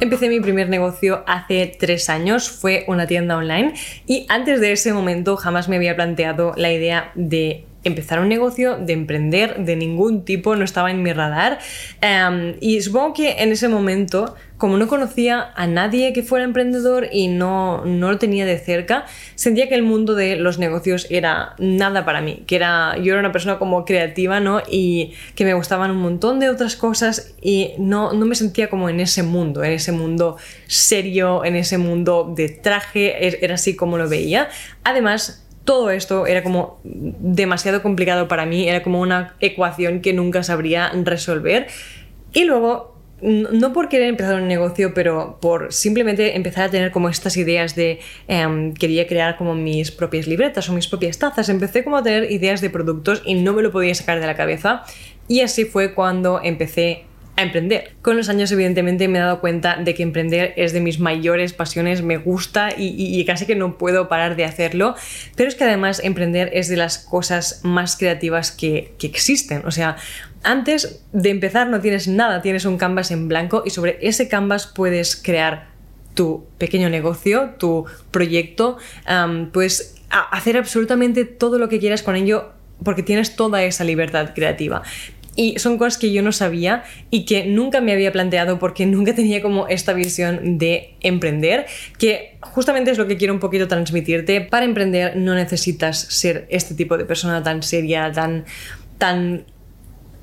Empecé mi primer negocio hace tres años, fue una tienda online y antes de ese momento jamás me había planteado la idea de empezar un negocio, de emprender de ningún tipo, no estaba en mi radar. Em, y supongo que en ese momento, como no conocía a nadie que fuera emprendedor y no, no lo tenía de cerca, sentía que el mundo de los negocios era nada para mí, que era, yo era una persona como creativa, ¿no? Y que me gustaban un montón de otras cosas y no, no me sentía como en ese mundo, en ese mundo serio, en ese mundo de traje, era así como lo veía. Además, todo esto era como demasiado complicado para mí, era como una ecuación que nunca sabría resolver. Y luego, no por querer empezar un negocio, pero por simplemente empezar a tener como estas ideas de em, quería crear como mis propias libretas o mis propias tazas, empecé como a tener ideas de productos y no me lo podía sacar de la cabeza. Y así fue cuando empecé a emprender. Con los años, evidentemente, me he dado cuenta de que emprender es de mis mayores pasiones, me gusta y, casi que no puedo parar de hacerlo, pero es que además emprender es de las cosas más creativas que, existen. O sea, antes de empezar no tienes nada, tienes un canvas en blanco y sobre ese canvas puedes crear tu pequeño negocio, tu proyecto, pues hacer absolutamente todo lo que quieras con ello porque tienes toda esa libertad creativa. Y son cosas que yo no sabía y que nunca me había planteado porque nunca tenía como esta visión de emprender, que justamente es lo que quiero un poquito transmitirte. Para emprender no necesitas ser este tipo de persona tan seria, tan, tan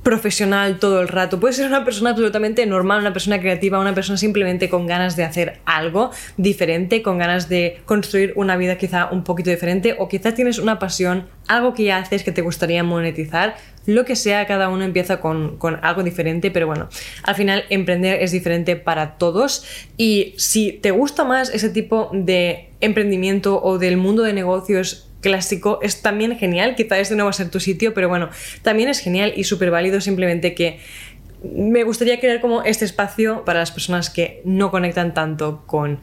profesional todo el rato. Puedes ser una persona absolutamente normal, una persona creativa, una persona simplemente con ganas de hacer algo diferente, con ganas de construir una vida quizá un poquito diferente o quizá tienes una pasión, algo que ya haces que te gustaría monetizar. Lo que sea, cada uno empieza con, algo diferente, pero bueno, al final emprender es diferente para todos y si te gusta más ese tipo de emprendimiento o del mundo de negocios clásico es también genial, quizá este no va a ser tu sitio, pero bueno, también es genial y súper válido simplemente que me gustaría crear como este espacio para las personas que no conectan tanto con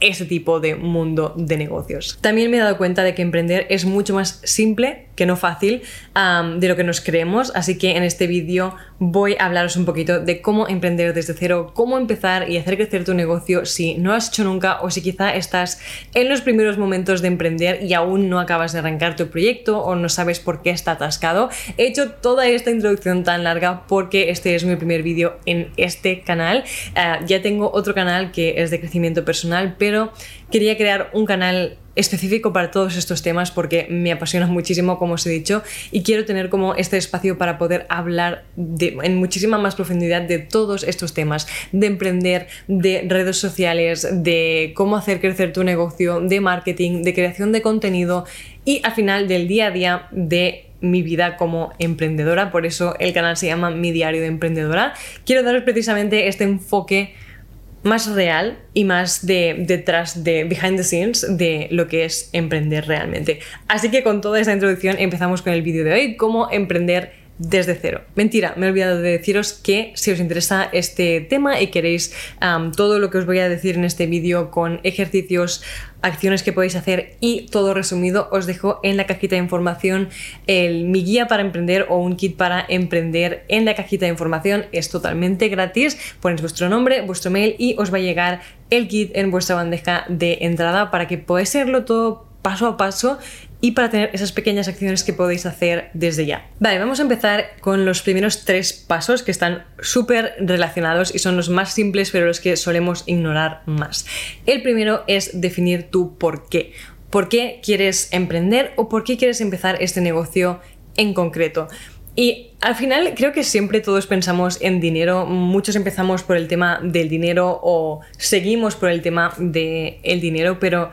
ese tipo de mundo de negocios. También me he dado cuenta de que emprender es mucho más simple que no fácil de lo que nos creemos, así que en este vídeo voy a hablaros un poquito de cómo emprender desde cero, cómo empezar y hacer crecer tu negocio si no has hecho nunca o si quizá estás en los primeros momentos de emprender y aún no acabas de arrancar tu proyecto o no sabes por qué está atascado. He hecho toda esta introducción tan larga porque este es mi primer vídeo en este canal. Ah, ya tengo otro canal que es de crecimiento personal, pero quería crear un canal específico para todos estos temas porque me apasiona muchísimo, como os he dicho, y quiero tener como este espacio para poder hablar en muchísima más profundidad de todos estos temas, de emprender, de redes sociales, de cómo hacer crecer tu negocio, de marketing, de creación de contenido y al final del día a día de mi vida como emprendedora, por eso el canal se llama Mi Diario de Emprendedora. Quiero daros precisamente este enfoque más real y más de detrás de behind the scenes de lo que es emprender realmente. Así que con toda esta introducción empezamos con el vídeo de hoy, cómo emprender desde cero. Mentira, me he olvidado de deciros que si os interesa este tema y queréis todo lo que os voy a decir en este vídeo con ejercicios, acciones que podéis hacer y todo resumido, os dejo en la cajita de información mi guía para emprender o un kit para emprender en la cajita de información. Es totalmente gratis, ponéis vuestro nombre, vuestro mail y os va a llegar el kit en vuestra bandeja de entrada para que podáis hacerlo todo paso a paso y para tener esas pequeñas acciones que podéis hacer desde ya. Vale, vamos a empezar con los primeros tres pasos que están súper relacionados y son los más simples pero los que solemos ignorar más. El primero es definir tu por qué. ¿Por qué quieres emprender o por qué quieres empezar este negocio en concreto? Y al final creo que siempre todos pensamos en dinero, muchos empezamos por el tema del dinero o seguimos por el tema del el dinero, pero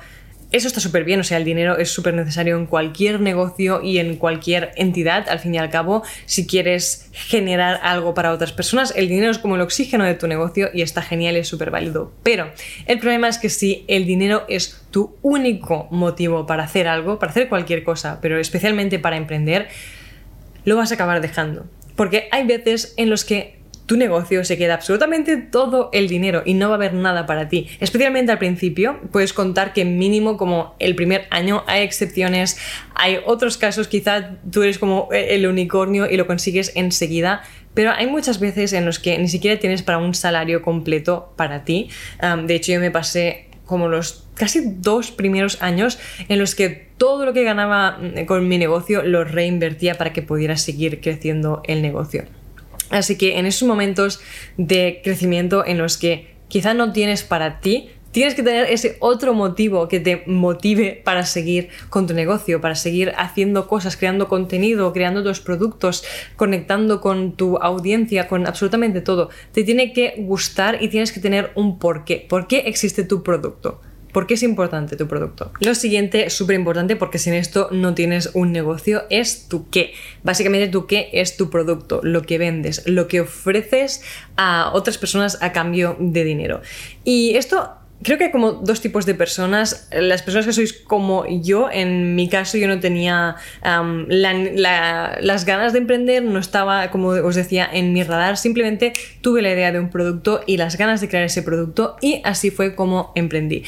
eso está súper bien, o sea, el dinero es súper necesario en cualquier negocio y en cualquier entidad, al fin y al cabo, si quieres generar algo para otras personas, el dinero es como el oxígeno de tu negocio y está genial y es súper válido. Pero el problema es que si el dinero es tu único motivo para hacer algo, para hacer cualquier cosa, pero especialmente para emprender, lo vas a acabar dejando. Porque hay veces en los que tu negocio se queda absolutamente todo el dinero y no va a haber nada para ti. Especialmente al principio, puedes contar que mínimo como el primer año hay excepciones, hay otros casos, quizá tú eres como el unicornio y lo consigues enseguida, pero hay muchas veces en los que ni siquiera tienes para un salario completo para ti. de hecho, yo me pasé como los casi dos primeros años en los que todo lo que ganaba mm, con mi negocio lo reinvertía para que pudiera seguir creciendo el negocio. Así que en esos momentos de crecimiento en los que quizá no tienes para ti, tienes que tener ese otro motivo que te motive para seguir con tu negocio, para seguir haciendo cosas, creando contenido, creando tus productos, conectando con tu audiencia, con absolutamente todo. Te tiene que gustar y tienes que tener un porqué. ¿Por qué existe tu producto? ¿Por qué es importante tu producto? Lo siguiente, súper importante, porque sin esto no tienes un negocio, es tu qué. Básicamente tu qué es tu producto, lo que vendes, lo que ofreces a otras personas a cambio de dinero. Y esto Creo que hay como dos tipos de personas. Las personas que sois como yo, en mi caso yo no tenía las ganas de emprender, no estaba, como os decía, en mi radar. Simplemente tuve la idea de un producto y las ganas de crear ese producto y así fue como emprendí.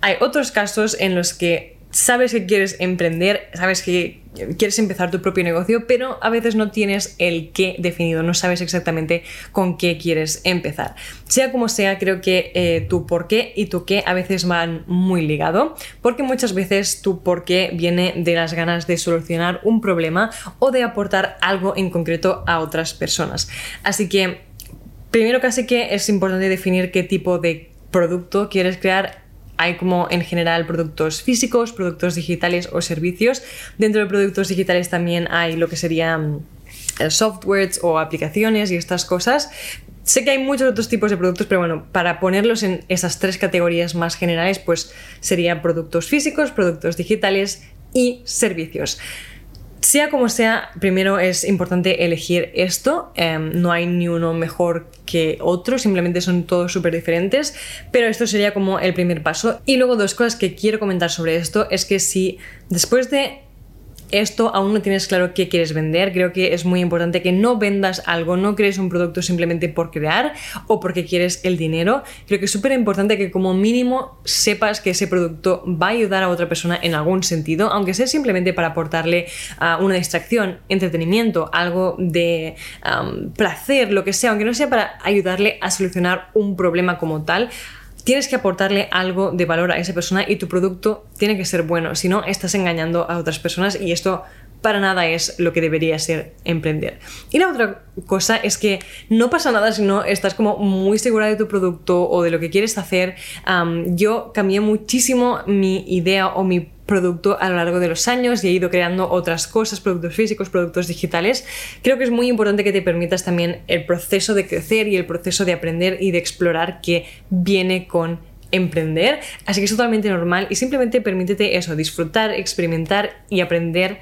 Hay otros casos en los que sabes que quieres emprender, sabes que quieres empezar tu propio negocio, pero a veces no tienes el qué definido, no sabes exactamente con qué quieres empezar. Sea como sea, creo que eh, tu por qué y tu qué a veces van muy ligado, porque muchas veces tu por qué viene de las ganas de solucionar un problema o de aportar algo en concreto a otras personas. Así que, primero casi que es importante definir qué tipo de producto quieres crear hay como en general productos físicos, productos digitales o servicios. Dentro de productos digitales también hay lo que serían mm, softwares o aplicaciones y estas cosas. Sé que hay muchos otros tipos de productos, pero bueno, para ponerlos en esas tres categorías más generales, pues serían productos físicos, productos digitales y servicios. Sea como sea, primero es importante elegir esto. Em, no hay ni uno mejor que otro, simplemente son todos súper diferentes. Pero esto sería como el primer paso. Y luego dos cosas que quiero comentar sobre esto es que si después de esto aún no tienes claro qué quieres vender, creo que es muy importante que no vendas algo, no crees un producto simplemente por crear o porque quieres el dinero. Creo que es súper importante que como mínimo sepas que ese producto va a ayudar a otra persona en algún sentido, aunque sea simplemente para aportarle ah, una distracción, entretenimiento, algo de placer, lo que sea, aunque no sea para ayudarle a solucionar un problema como tal tienes que aportarle algo de valor a esa persona y tu producto tiene que ser bueno, si no estás engañando a otras personas y esto para nada es lo que debería ser emprender. Y la otra cosa es que no pasa nada si no estás como muy segura de tu producto o de lo que quieres hacer. yo cambié muchísimo mi idea o mi producto a lo largo de los años y he ido creando otras cosas, productos físicos, productos digitales. Creo que es muy importante que te permitas también el proceso de crecer y el proceso de aprender y de explorar que viene con emprender. Así que es totalmente normal y simplemente permítete eso, disfrutar, experimentar y aprender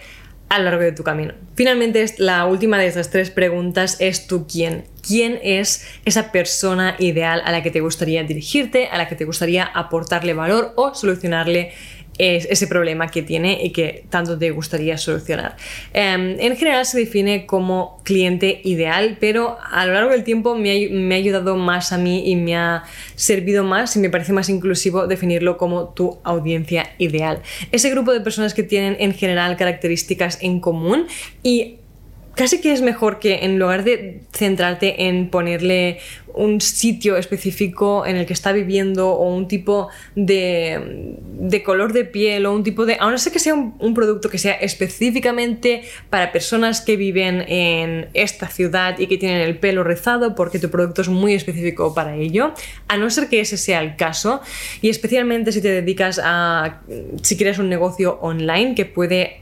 a lo largo de tu camino. Finalmente, la última de estas tres preguntas es tú quién. ¿Quién es esa persona ideal a la que te gustaría dirigirte, a la que te gustaría aportarle valor o solucionarle es ese problema que tiene y que tanto te gustaría solucionar. Em, en general se define como cliente ideal, pero a lo largo del tiempo me ha, ayudado más a mí y me ha servido más y me parece más inclusivo definirlo como tu audiencia ideal. Ese grupo de personas que tienen en general características en común y casi que es mejor que en lugar de centrarte en ponerle un sitio específico en el que está viviendo o un tipo de, color de piel o un tipo de... Aún no sé que sea un, producto que sea específicamente para personas que viven en esta ciudad y que tienen el pelo rizado porque tu producto es muy específico para ello, a no ser que ese sea el caso. Y especialmente si te dedicas a... si quieres un negocio online que puede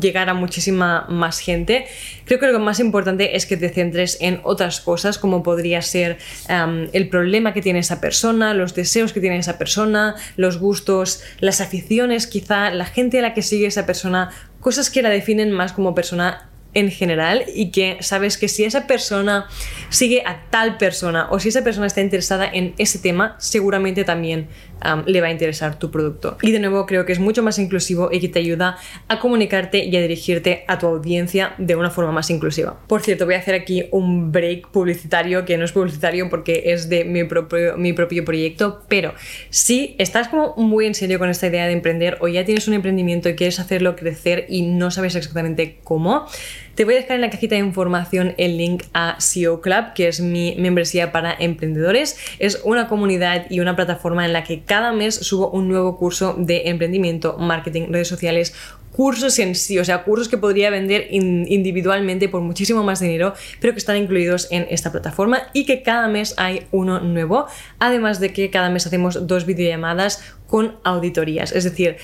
llegar a muchísima más gente. Creo que lo más importante es que te centres en otras cosas, como podría ser em, el problema que tiene esa persona, los deseos que tiene esa persona, los gustos, las aficiones, quizá la gente a la que sigue esa persona, cosas que la definen más como persona en general y que sabes que si esa persona sigue a tal persona o si esa persona está interesada en ese tema, seguramente también le va a interesar tu producto. Y de nuevo creo que es mucho más inclusivo y que te ayuda a comunicarte y a dirigirte a tu audiencia de una forma más inclusiva. Por cierto, voy a hacer aquí un break publicitario que no es publicitario porque es de mi propio, mi propio proyecto, pero si estás como muy en serio con esta idea de emprender o ya tienes un emprendimiento y quieres hacerlo crecer y no sabes exactamente cómo, te voy a dejar en la cajita de información el link a SEO Club, que es mi membresía para emprendedores. Es una comunidad y una plataforma en la que cada mes subo un nuevo curso de emprendimiento, marketing, redes sociales, cursos en sí, o sea, cursos que podría vender individualmente por muchísimo más dinero, pero que están incluidos en esta plataforma y que cada mes hay uno nuevo, además de que cada mes hacemos dos videollamadas con auditorías, es decir,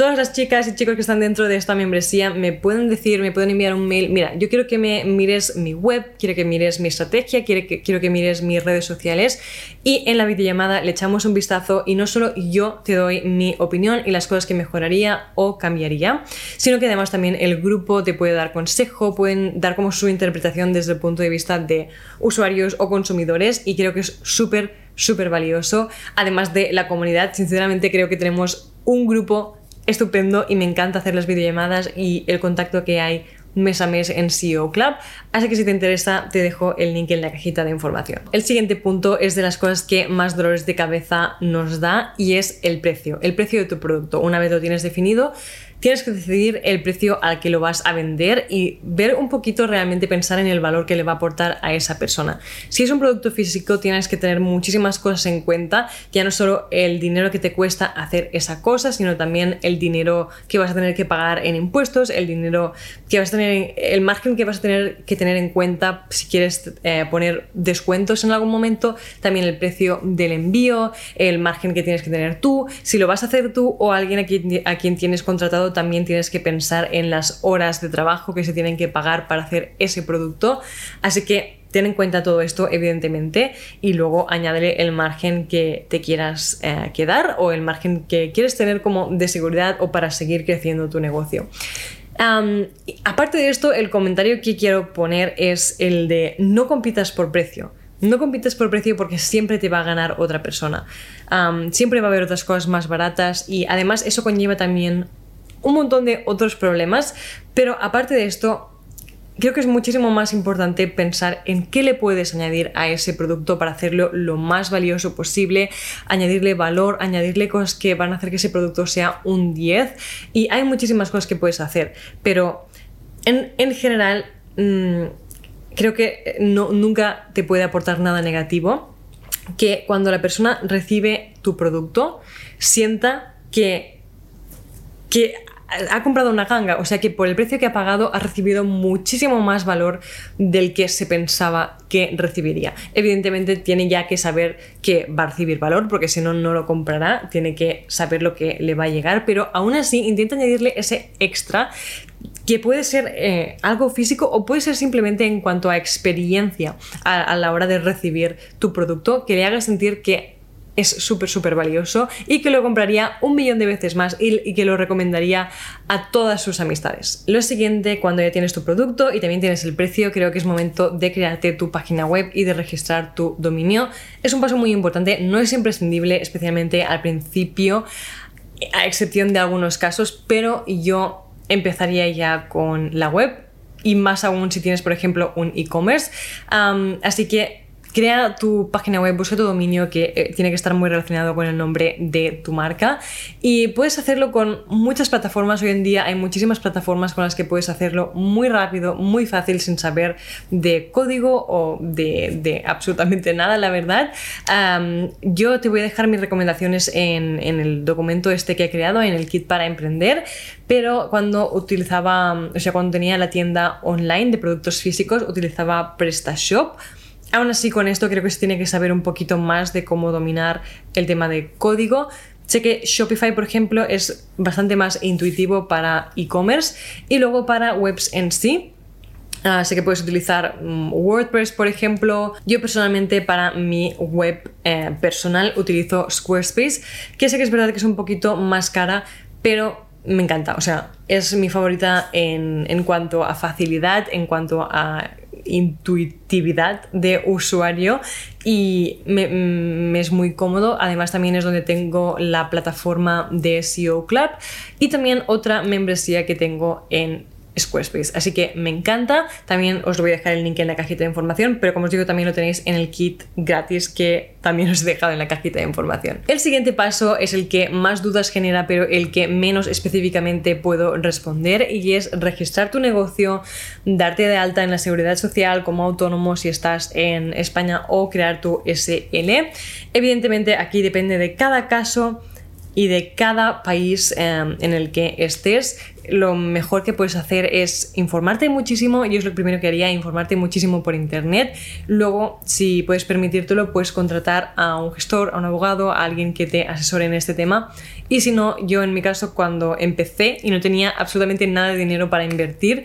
todas las chicas y chicos que están dentro de esta membresía me pueden decir, me pueden enviar un mail, mira, yo quiero que me mires mi web, quiero que mires mi estrategia, quiero que, quiero que mires mis redes sociales y en la videollamada le echamos un vistazo y no solo yo te doy mi opinión y las cosas que mejoraría o cambiaría, sino que además también el grupo te puede dar consejo, pueden dar como su interpretación desde el punto de vista de usuarios o consumidores y creo que es súper, súper valioso. Además de la comunidad, sinceramente creo que tenemos un grupo estupendo y me encanta hacer las videollamadas y el contacto que hay mes a mes en CEO Club. Así que si te interesa, te dejo el link en la cajita de información. El siguiente punto es de las cosas que más dolores de cabeza nos da y es el precio. El precio de tu producto. Una vez lo tienes definido, tienes que decidir el precio al que lo vas a vender y ver un poquito realmente pensar en el valor que le va a aportar a esa persona. Si es un producto físico, tienes que tener muchísimas cosas en cuenta, ya no solo el dinero que te cuesta hacer esa cosa, sino también el dinero que vas a tener que pagar en impuestos, el dinero que vas a tener, el margen que vas a tener que tener en cuenta si quieres eh, poner descuentos en algún momento, también el precio del envío, el margen que tienes que tener tú, si lo vas a hacer tú o alguien a quien, a quien tienes contratado también tienes que pensar en las horas de trabajo que se tienen que pagar para hacer ese producto. Así que ten en cuenta todo esto, evidentemente, y luego añádele el margen que te quieras eh, quedar o el margen que quieres tener como de seguridad o para seguir creciendo tu negocio. aparte de esto, el comentario que quiero poner es el de no compitas por precio. No compites por precio porque siempre te va a ganar otra persona. siempre va a haber otras cosas más baratas y además eso conlleva también un montón de otros problemas, pero aparte de esto, creo que es muchísimo más importante pensar en qué le puedes añadir a ese producto para hacerlo lo más valioso posible, añadirle valor, añadirle cosas que van a hacer que ese producto sea un 10 y hay muchísimas cosas que puedes hacer, pero en, general mm, creo que no, nunca te puede aportar nada negativo que cuando la persona recibe tu producto sienta que que ha comprado una ganga, o sea que por el precio que ha pagado ha recibido muchísimo más valor del que se pensaba que recibiría. Evidentemente tiene ya que saber que va a recibir valor, porque si no, no lo comprará, tiene que saber lo que le va a llegar, pero aún así intenta añadirle ese extra que puede ser eh, algo físico o puede ser simplemente en cuanto a experiencia a la hora de recibir tu producto, que le haga sentir que es súper, súper valioso y que lo compraría un millón de veces más y, que lo recomendaría a todas sus amistades. Lo siguiente, cuando ya tienes tu producto y también tienes el precio, creo que es momento de crearte tu página web y de registrar tu dominio. Es un paso muy importante, no es imprescindible, especialmente al principio, a excepción de algunos casos, pero yo empezaría ya con la web y más aún si tienes, por ejemplo, un e-commerce. así que Crea tu página web, busca tu dominio que eh, tiene que estar muy relacionado con el nombre de tu marca y puedes hacerlo con muchas plataformas. Hoy en día hay muchísimas plataformas con las que puedes hacerlo muy rápido, muy fácil, sin saber de código o de, absolutamente nada, la verdad. yo te voy a dejar mis recomendaciones en, en el documento este que he creado, en el kit para emprender, pero cuando utilizaba, o sea, cuando tenía la tienda online de productos físicos, utilizaba PrestaShop Aún así, con esto creo que se tiene que saber un poquito más de cómo dominar el tema de código. Sé que Shopify, por ejemplo, es bastante más intuitivo para e-commerce y luego para webs en sí. Ah, sé que puedes utilizar mm, WordPress, por ejemplo. Yo personalmente para mi web eh, personal utilizo Squarespace, que sé que es verdad que es un poquito más cara, pero me encanta. O sea, es mi favorita en, en cuanto a facilidad, en cuanto a intuitividad de usuario y me, es muy cómodo. Además también es donde tengo la plataforma de SEO Club y también otra membresía que tengo en Squarespace. Así que me encanta. También os lo voy a dejar el link en la cajita de información, pero como os digo, también lo tenéis en el kit gratis que también os he dejado en la cajita de información. El siguiente paso es el que más dudas genera, pero el que menos específicamente puedo responder y es registrar tu negocio, darte de alta en la seguridad social como autónomo si estás en España o crear tu SL. Evidentemente aquí depende de cada caso y de cada país em, en el que estés, lo mejor que puedes hacer es informarte muchísimo. Yo es lo primero que haría, informarte muchísimo por internet. Luego, si puedes permitírtelo, puedes contratar a un gestor, a un abogado, a alguien que te asesore en este tema. Y si no, yo en mi caso, cuando empecé y no tenía absolutamente nada de dinero para invertir,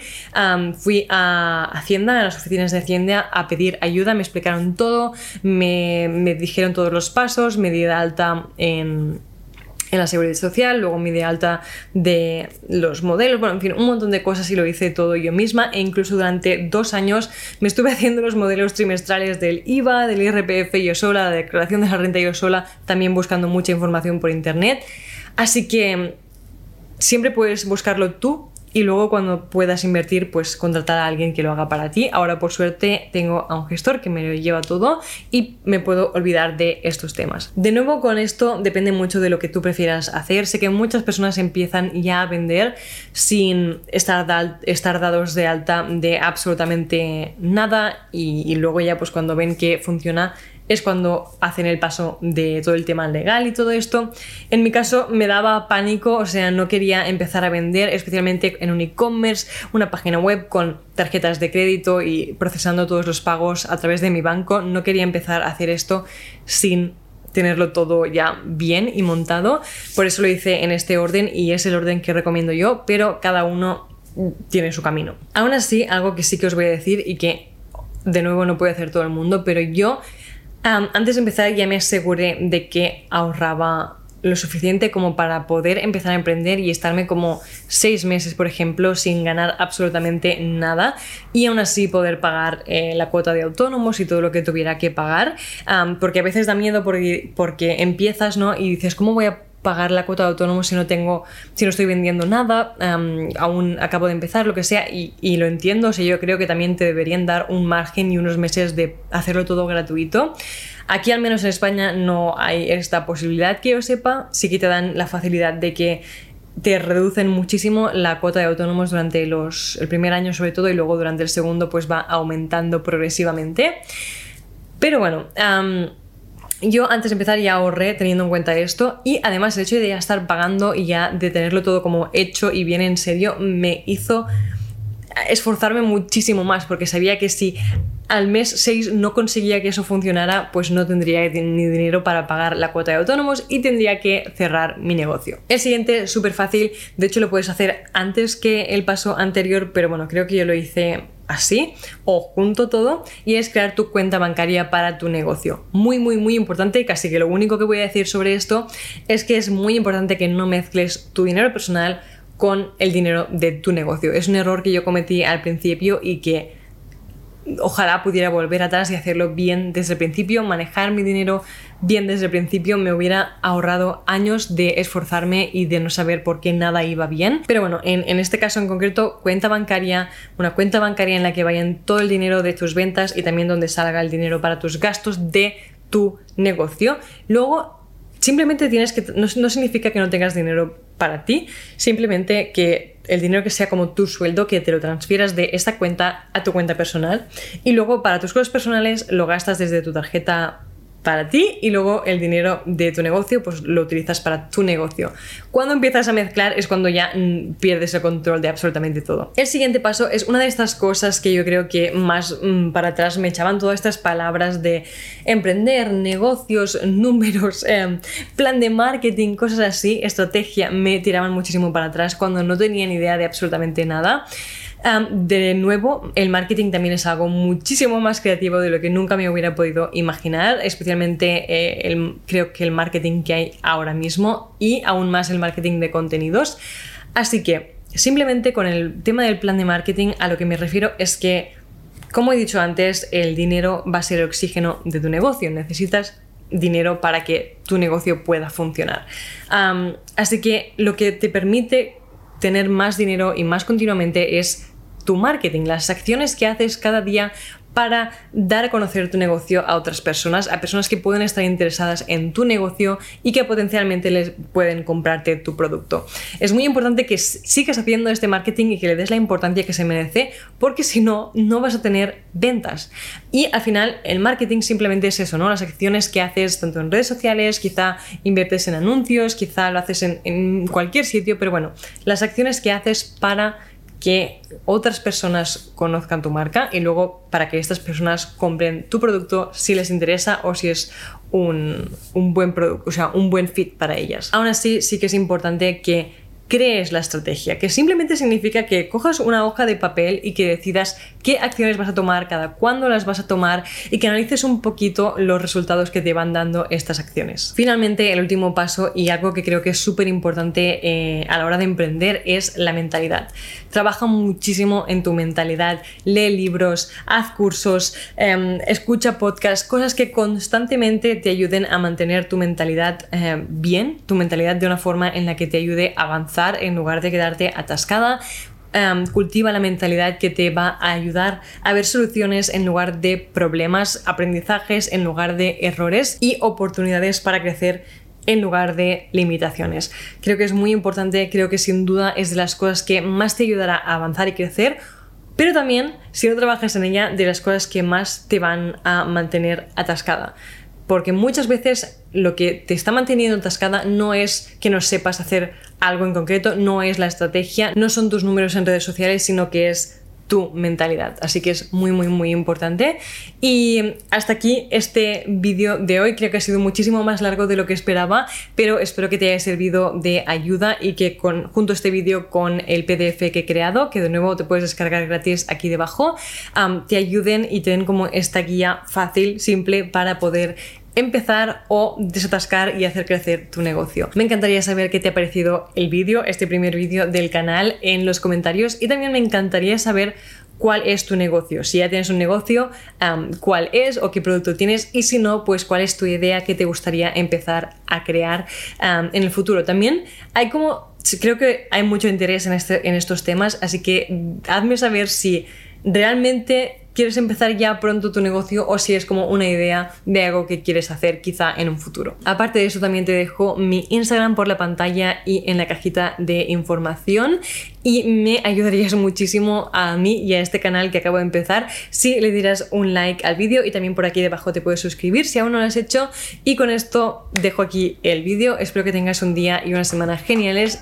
fui a Hacienda, a las oficinas de Hacienda, a pedir ayuda. Me explicaron todo, me, me dijeron todos los pasos, me di de alta en en la seguridad social, luego mi de alta de los modelos, bueno, en fin, un montón de cosas y lo hice todo yo misma e incluso durante dos años me estuve haciendo los modelos trimestrales del IVA, del IRPF yo sola, la declaración de la renta yo sola, también buscando mucha información por internet. Así que siempre puedes buscarlo tú y luego cuando puedas invertir, pues contratar a alguien que lo haga para ti. Ahora por suerte tengo a un gestor que me lo lleva todo y me puedo olvidar de estos temas. De nuevo con esto depende mucho de lo que tú prefieras hacer. Sé que muchas personas empiezan ya a vender sin estar, estar dados de alta de absolutamente nada y, y luego ya pues cuando ven que funciona es cuando hacen el paso de todo el tema legal y todo esto. En mi caso me daba pánico, o sea, no quería empezar a vender, especialmente en un e-commerce, una página web con tarjetas de crédito y procesando todos los pagos a través de mi banco. No quería empezar a hacer esto sin tenerlo todo ya bien y montado. Por eso lo hice en este orden y es el orden que recomiendo yo, pero cada uno tiene su camino. Aún así, algo que sí que os voy a decir y que de nuevo no puede hacer todo el mundo, pero yo antes de empezar ya me aseguré de que ahorraba lo suficiente como para poder empezar a emprender y estarme como seis meses, por ejemplo, sin ganar absolutamente nada y aún así poder pagar eh, la cuota de autónomos y todo lo que tuviera que pagar, porque a veces da miedo porque, porque empiezas, ¿no? Y dices, ¿cómo voy a pagar la cuota de autónomo si no tengo, si no estoy vendiendo nada, aún acabo de empezar, lo que sea, y, lo entiendo, o sea, yo creo que también te deberían dar un margen y unos meses de hacerlo todo gratuito. Aquí al menos en España no hay esta posibilidad que yo sepa, sí que te dan la facilidad de que te reducen muchísimo la cuota de autónomos durante los, el primer año sobre todo y luego durante el segundo pues va aumentando progresivamente. Pero bueno, yo antes de empezar ya ahorré teniendo en cuenta esto y además el hecho de ya estar pagando y ya de tenerlo todo como hecho y bien en serio me hizo esforzarme muchísimo más porque sabía que si al mes 6 no conseguía que eso funcionara, pues no tendría ni dinero para pagar la cuota de autónomos y tendría que cerrar mi negocio. El siguiente, súper fácil, de hecho lo puedes hacer antes que el paso anterior, pero bueno, creo que yo lo hice así o junto todo y es crear tu cuenta bancaria para tu negocio. Muy, muy, muy importante y casi que lo único que voy a decir sobre esto es que es muy importante que no mezcles tu dinero personal con el dinero de tu negocio. Es un error que yo cometí al principio y que ojalá pudiera volver atrás y hacerlo bien desde el principio, manejar mi dinero bien desde el principio, me hubiera ahorrado años de esforzarme y de no saber por qué nada iba bien. Pero bueno, en, este caso en concreto, cuenta bancaria, una cuenta bancaria en la que vayan todo el dinero de tus ventas y también donde salga el dinero para tus gastos de tu negocio. Luego, simplemente tienes que, no, no significa que no tengas dinero para ti, simplemente que el dinero que sea como tu sueldo, que te lo transfieras de esta cuenta a tu cuenta personal y luego para tus cosas personales lo gastas desde tu tarjeta para ti y luego el dinero de tu negocio pues lo utilizas para tu negocio. Cuando empiezas a mezclar es cuando ya mm, pierdes el control de absolutamente todo. El siguiente paso es una de estas cosas que yo creo que más mm, para atrás me echaban todas estas palabras de emprender, negocios, números, em, plan de marketing, cosas así, estrategia, me tiraban muchísimo para atrás cuando no tenía ni idea de absolutamente nada de nuevo, el marketing también es algo muchísimo más creativo de lo que nunca me hubiera podido imaginar, especialmente eh, el, creo que el marketing que hay ahora mismo y aún más el marketing de contenidos. Así que simplemente con el tema del plan de marketing a lo que me refiero es que, como he dicho antes, el dinero va a ser el oxígeno de tu negocio. Necesitas dinero para que tu negocio pueda funcionar. así que lo que te permite tener más dinero y más continuamente es tu marketing, las acciones que haces cada día para dar a conocer tu negocio a otras personas, a personas que pueden estar interesadas en tu negocio y que potencialmente les pueden comprarte tu producto. Es muy importante que sigas haciendo este marketing y que le des la importancia que se merece, porque si no, no vas a tener ventas. Y al final, el marketing simplemente es eso, ¿no? Las acciones que haces tanto en redes sociales, quizá inviertes en anuncios, quizá lo haces en, en cualquier sitio, pero bueno, las acciones que haces para que otras personas conozcan tu marca y luego para que estas personas compren tu producto si les interesa o si es un, un buen producto, o sea, un buen fit para ellas. Aún así, sí que es importante que crees la estrategia, que simplemente significa que cojas una hoja de papel y que decidas qué acciones vas a tomar, cada cuándo las vas a tomar y que analices un poquito los resultados que te van dando estas acciones. Finalmente, el último paso y algo que creo que es súper importante eh, a la hora de emprender es la mentalidad. Trabaja muchísimo en tu mentalidad, lee libros, haz cursos, em, escucha podcasts, cosas que constantemente te ayuden a mantener tu mentalidad eh, bien, tu mentalidad de una forma en la que te ayude a avanzar en lugar de quedarte atascada. Em, cultiva la mentalidad que te va a ayudar a ver soluciones en lugar de problemas, aprendizajes en lugar de errores y oportunidades para crecer en lugar de limitaciones. Creo que es muy importante, creo que sin duda es de las cosas que más te ayudará a avanzar y crecer, pero también, si no trabajas en ella, de las cosas que más te van a mantener atascada porque muchas veces lo que te está manteniendo atascada no es que no sepas hacer algo en concreto, no es la estrategia, no son tus números en redes sociales, sino que es tu mentalidad. Así que es muy, muy, muy importante. Y hasta aquí este vídeo de hoy. Creo que ha sido muchísimo más largo de lo que esperaba, pero espero que te haya servido de ayuda y que con, junto a este vídeo con el PDF que he creado, que de nuevo te puedes descargar gratis aquí debajo, te ayuden y te den como esta guía fácil, simple para poder empezar o desatascar y hacer crecer tu negocio. Me encantaría saber qué te ha parecido el vídeo, este primer vídeo del canal en los comentarios y también me encantaría saber cuál es tu negocio. Si ya tienes un negocio, cuál es o qué producto tienes y si no, pues cuál es tu idea que te gustaría empezar a crear en el futuro. También hay como, creo que hay mucho interés en, este, en estos temas, así que hazme saber si realmente quieres empezar ya pronto tu negocio o si es como una idea de algo que quieres hacer quizá en un futuro. Aparte de eso también te dejo mi Instagram por la pantalla y en la cajita de información y me ayudarías muchísimo a mí y a este canal que acabo de empezar si le dieras un like al vídeo y también por aquí debajo te puedes suscribir si aún no lo has hecho y con esto dejo aquí el vídeo. Espero que tengas un día y una semana geniales.